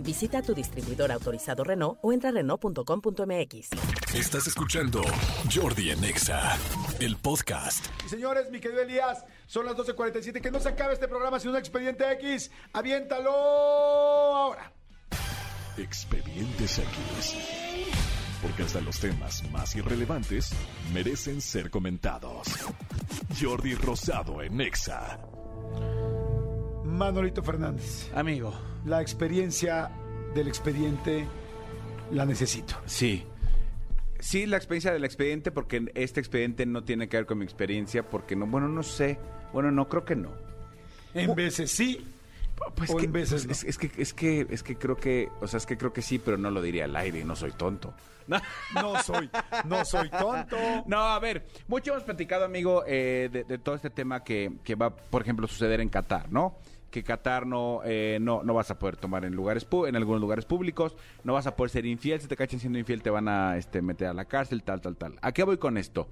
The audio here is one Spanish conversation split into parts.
Visita tu distribuidor autorizado Renault o entra a Renault.com.mx. Estás escuchando Jordi en Exa, el podcast. Y señores, mi querido Elías, son las 12.47. Que no se acabe este programa sin un expediente X. ¡Aviéntalo ahora! Expedientes X. Porque hasta los temas más irrelevantes merecen ser comentados. Jordi Rosado en Exa. Manolito Fernández, Amigo, la experiencia del expediente la necesito. sí. Sí, la experiencia del expediente, porque este expediente no tiene que ver con mi experiencia, porque no, bueno, no sé. Bueno, no, creo que no. En veces sí, Pues o que- en veces es, no. es que, es que, es que creo que, o sea, es que creo que sí, pero no lo diría al aire, no soy tonto. No, No soy, no soy tonto. no, a ver, mucho hemos platicado, amigo, eh, de, de todo este tema que, que va, por ejemplo, suceder en Qatar, ¿no? Que Qatar no, eh, no, no vas a poder tomar en lugares en algunos lugares públicos, no vas a poder ser infiel, si te cachan siendo infiel te van a este, meter a la cárcel, tal, tal, tal. ¿A qué voy con esto?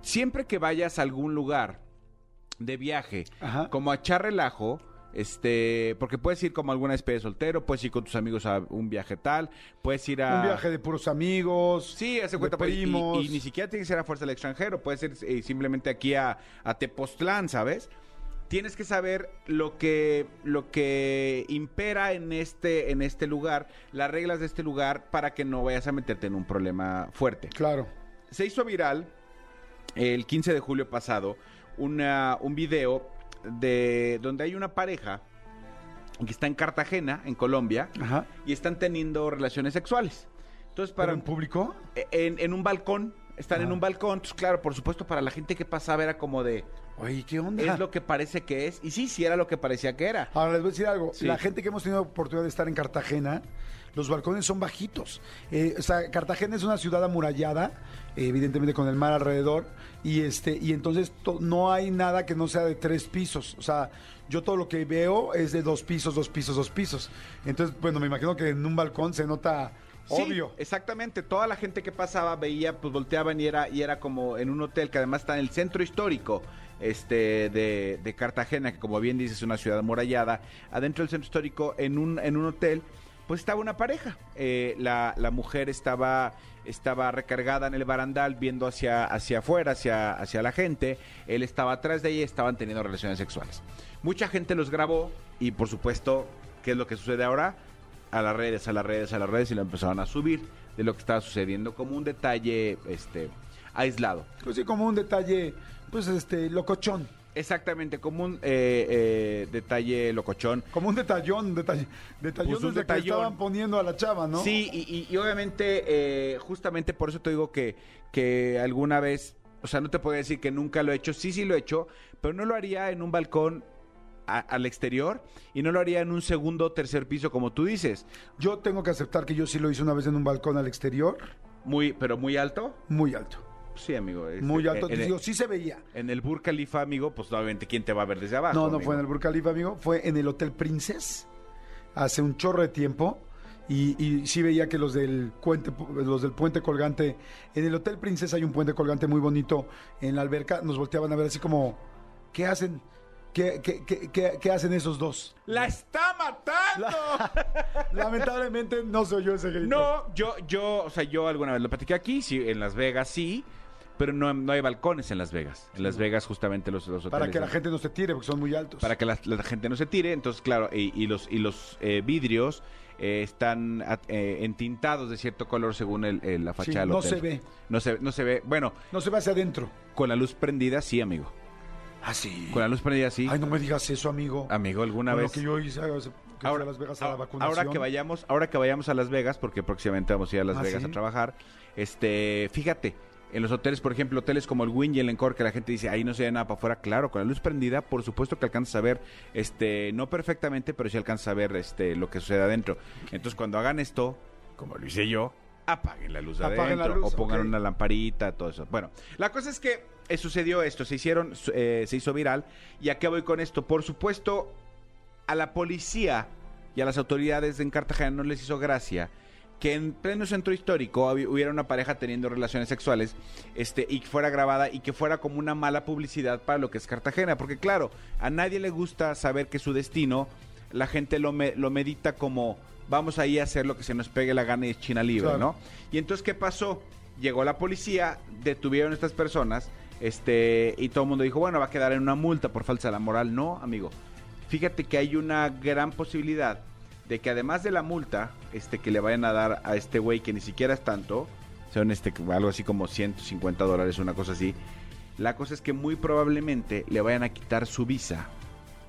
Siempre que vayas a algún lugar de viaje, Ajá. como a echar relajo, este, porque puedes ir como alguna especie de soltero, puedes ir con tus amigos a un viaje tal, puedes ir a Un viaje de puros amigos. Sí, hace cuenta, pues, y- y, ni siquiera tiene que ser a fuerza del extranjero, puede ser eh, simplemente aquí a, a Tepoztlán, ¿sabes? Tienes que saber lo que, lo que impera en este, en este lugar, las reglas de este lugar, para que no vayas a meterte en un problema fuerte. Claro. Se hizo viral el 15 de julio pasado una, un video de donde hay una pareja que está en Cartagena, en Colombia, Ajá. y están teniendo relaciones sexuales. Entonces, ¿Para en público? en, en un balcón, están en Ah. un balcón, entonces claro, por supuesto, para la gente que pasaba era como de, Oye, ¿qué onda? es lo que parece que es, y sí, sí era lo que parecía que era. Ahora les voy a decir algo. Sí. La gente que hemos tenido oportunidad de estar en Cartagena, los balcones son bajitos. Eh, o sea, Cartagena es una ciudad amurallada, evidentemente con el mar alrededor, y este, y entonces to- no hay nada que no sea de tres pisos. O sea, yo todo lo que veo es de dos pisos, dos pisos, dos pisos. Entonces, bueno, me imagino que en un balcón se nota Sí, obvio. exactamente, toda la gente que pasaba veía, pues volteaban y era, y era como en un hotel que además está en el centro histórico este, de, de Cartagena, que como bien dices es una ciudad amurallada, adentro del centro histórico, en un, en un hotel, pues estaba una pareja. Eh, la, la mujer estaba, estaba recargada en el barandal viendo hacia, hacia afuera, hacia, hacia la gente, él estaba atrás de ella y estaban teniendo relaciones sexuales. Mucha gente los grabó y por supuesto, ¿qué es lo que sucede ahora? A las redes, a las redes, a las redes y lo empezaron a subir de lo que estaba sucediendo como un detalle este aislado. Pues sí, como un detalle, pues este, locochón. Exactamente, como un eh, eh, detalle locochón. Como un detallón, detalle, detallón Pues un desde que detallón. estaban poniendo a la chava, ¿no? Sí, y, y- y obviamente, eh, justamente por eso te digo que, que alguna vez, o sea, no te puedo decir que nunca lo he hecho, sí, sí lo he hecho, pero no lo haría en un balcón a- al exterior y no lo haría en un segundo o tercer piso como tú dices. Yo tengo que aceptar que yo sí lo hice una vez en un balcón al exterior, Muy, pero muy alto. muy alto. Sí, amigo. este, Muy alto. en- Digo, sí se veía. En el Burj Khalifa, amigo, pues obviamente, ¿quién te va a ver desde abajo? No, no amigo? fue en el Burj Khalifa, amigo. Fue en el Hotel Princess hace un chorro de tiempo. Y, y sí veía que los del, puente, los del puente colgante, en el Hotel Princess hay un puente colgante muy bonito en la alberca, nos volteaban a ver así como, ¿qué hacen? ¿Qué, qué, qué- hacen esos dos? ¡La está matando! Lamentablemente no soy yo ese grito. No, yo, yo, o sea, yo alguna vez lo platiqué aquí, sí, en Las Vegas sí, pero no, no hay balcones en Las Vegas. En Las Vegas justamente los, los hoteles... Para que la gente no se tire, porque son muy altos. para que la, la gente no se tire, entonces claro, y, y los y los eh, vidrios eh, están eh, entintados de cierto color según el, el- la Sí, fachada del no hotel. se ve. No se, no se ve. Bueno, No se ve hacia adentro. con la luz prendida sí, amigo. Ah, sí. Con la luz prendida sí. Ay, no me digas eso, amigo. Amigo, alguna Con vez. Lo que yo hice, que fui a Las Vegas a la ahora- vacunación. ahora que vayamos, ahora que vayamos a Las Vegas, porque próximamente vamos a ir a Las ¿Ah, Vegas sí? a trabajar, este, fíjate, en los hoteles, por ejemplo, hoteles como el Wynn y el Encore, que la gente dice, ahí no se ve nada para afuera, claro, con la luz prendida, por supuesto que alcanzas a ver, este, no perfectamente, pero sí alcanzas a ver este, lo que sucede adentro. Entonces, cuando hagan esto, como lo hice yo, apaguen la luz de Apaguen adentro luz, o pongan una lamparita, todo eso. Bueno, la cosa es que eh, sucedió esto, se hicieron, eh, se hizo viral. ¿Y a qué voy con esto? Por supuesto, a la policía y a las autoridades en Cartagena no les hizo gracia que en pleno centro histórico hubi- hubiera una pareja teniendo relaciones sexuales este, y que fuera grabada y que fuera como una mala publicidad para lo que es Cartagena. Porque claro, a nadie le gusta saber que su destino, la gente lo, me- lo medita como vamos ahí a hacer lo que se nos pegue la gana y es China libre, Claro. ¿no? Y entonces, ¿qué pasó? Llegó la policía, detuvieron a estas personas, este, y todo el mundo dijo, bueno, va a quedar en una multa por falsa de la moral. No, amigo. Fíjate que hay una gran posibilidad de que además de la multa, este, que le vayan a dar a este güey que ni siquiera es tanto, son este, algo así como 150 dólares, una cosa así. La cosa es que muy probablemente le vayan a quitar su visa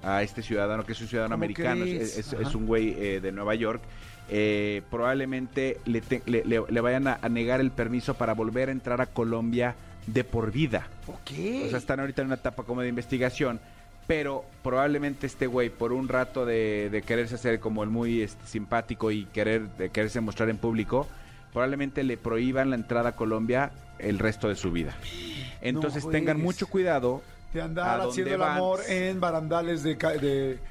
a este ciudadano, que es un ciudadano ¿Cómo americano, es, es- Ajá. es un güey eh, de Nueva York. Eh, probablemente le, te- le- le- le vayan a, a negar el permiso para volver a entrar a Colombia de por vida. Ok. O sea, están ahorita en una etapa como de investigación, pero probablemente este güey, por un rato de, de quererse hacer como el muy este, simpático y querer de quererse mostrar en público, probablemente le prohíban la entrada a Colombia el resto de su vida. Entonces No tengan mucho cuidado. De ¿a andar haciendo el van? amor en barandales de,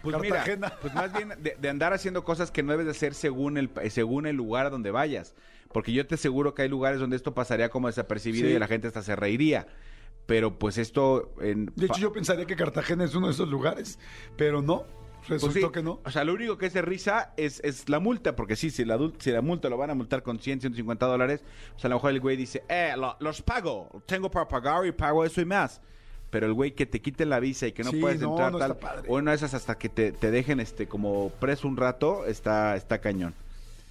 Pues mira, Cartagena. pues más bien de, de andar haciendo cosas que no debes de hacer según el, según el lugar a donde vayas. Porque yo te aseguro que hay lugares donde esto pasaría como desapercibido Sí. y la gente hasta se reiría. Pero pues esto... En, de hecho, yo pensaría que Cartagena es uno de esos lugares, pero no, Pues resultó sí, que no. O sea, lo único que es de risa es, es la multa, porque sí, si la, dul- si la multa lo van a multar con 100, 150 dólares, o sea, a lo mejor el güey dice, eh, lo- los pago, tengo para pagar y pago eso y más. Pero el güey que te quite la visa y que no Sí, puedes no, entrar no tal, o una de esas hasta que te, te dejen este como preso un rato, está, está cañón.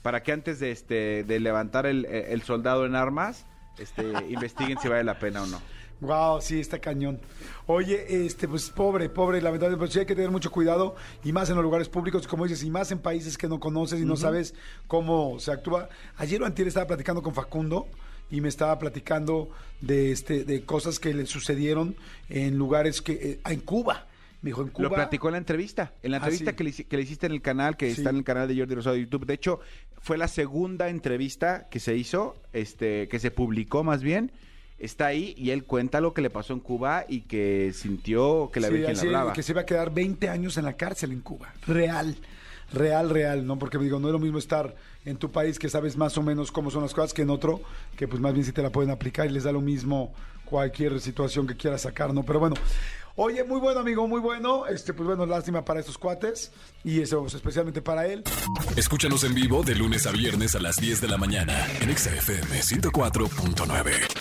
Para que antes de este de levantar el, el soldado en armas, este, investiguen si vale la pena o no. Wow, sí, está cañón. Oye, este, pues pobre, pobre, lamentablemente, pero sí hay que tener mucho cuidado y más en los lugares públicos, como dices, y más en países que no conoces y no sabes cómo se actúa. Ayer o antier estaba platicando con Facundo y me estaba platicando de este, de cosas que le sucedieron en lugares que, eh, en Cuba. Me dijo, en Cuba. Lo platicó en la entrevista. En la Ah, entrevista sí. que, le, hici- que le hiciste en el canal, que Sí. está en el canal de Jordi Rosado de YouTube. De hecho, fue la segunda entrevista que se hizo, este, que se publicó más bien. Está ahí y él cuenta lo que le pasó en Cuba y que sintió que la Sí, Virgen así, hablaba. que se iba a quedar 20 años en la cárcel en Cuba. Real, real, real, ¿no? Porque digo, no es lo mismo estar en tu país que sabes más o menos cómo son las cosas que en otro, que pues más bien si te la pueden aplicar y les da lo mismo cualquier situación que quieras sacar, ¿no? Pero bueno. Oye, muy bueno, amigo, muy bueno. Este, pues bueno, lástima para estos cuates y eso pues, especialmente para él. Escúchanos en vivo de lunes a viernes a las 10 de la mañana en Exa FM 104.9.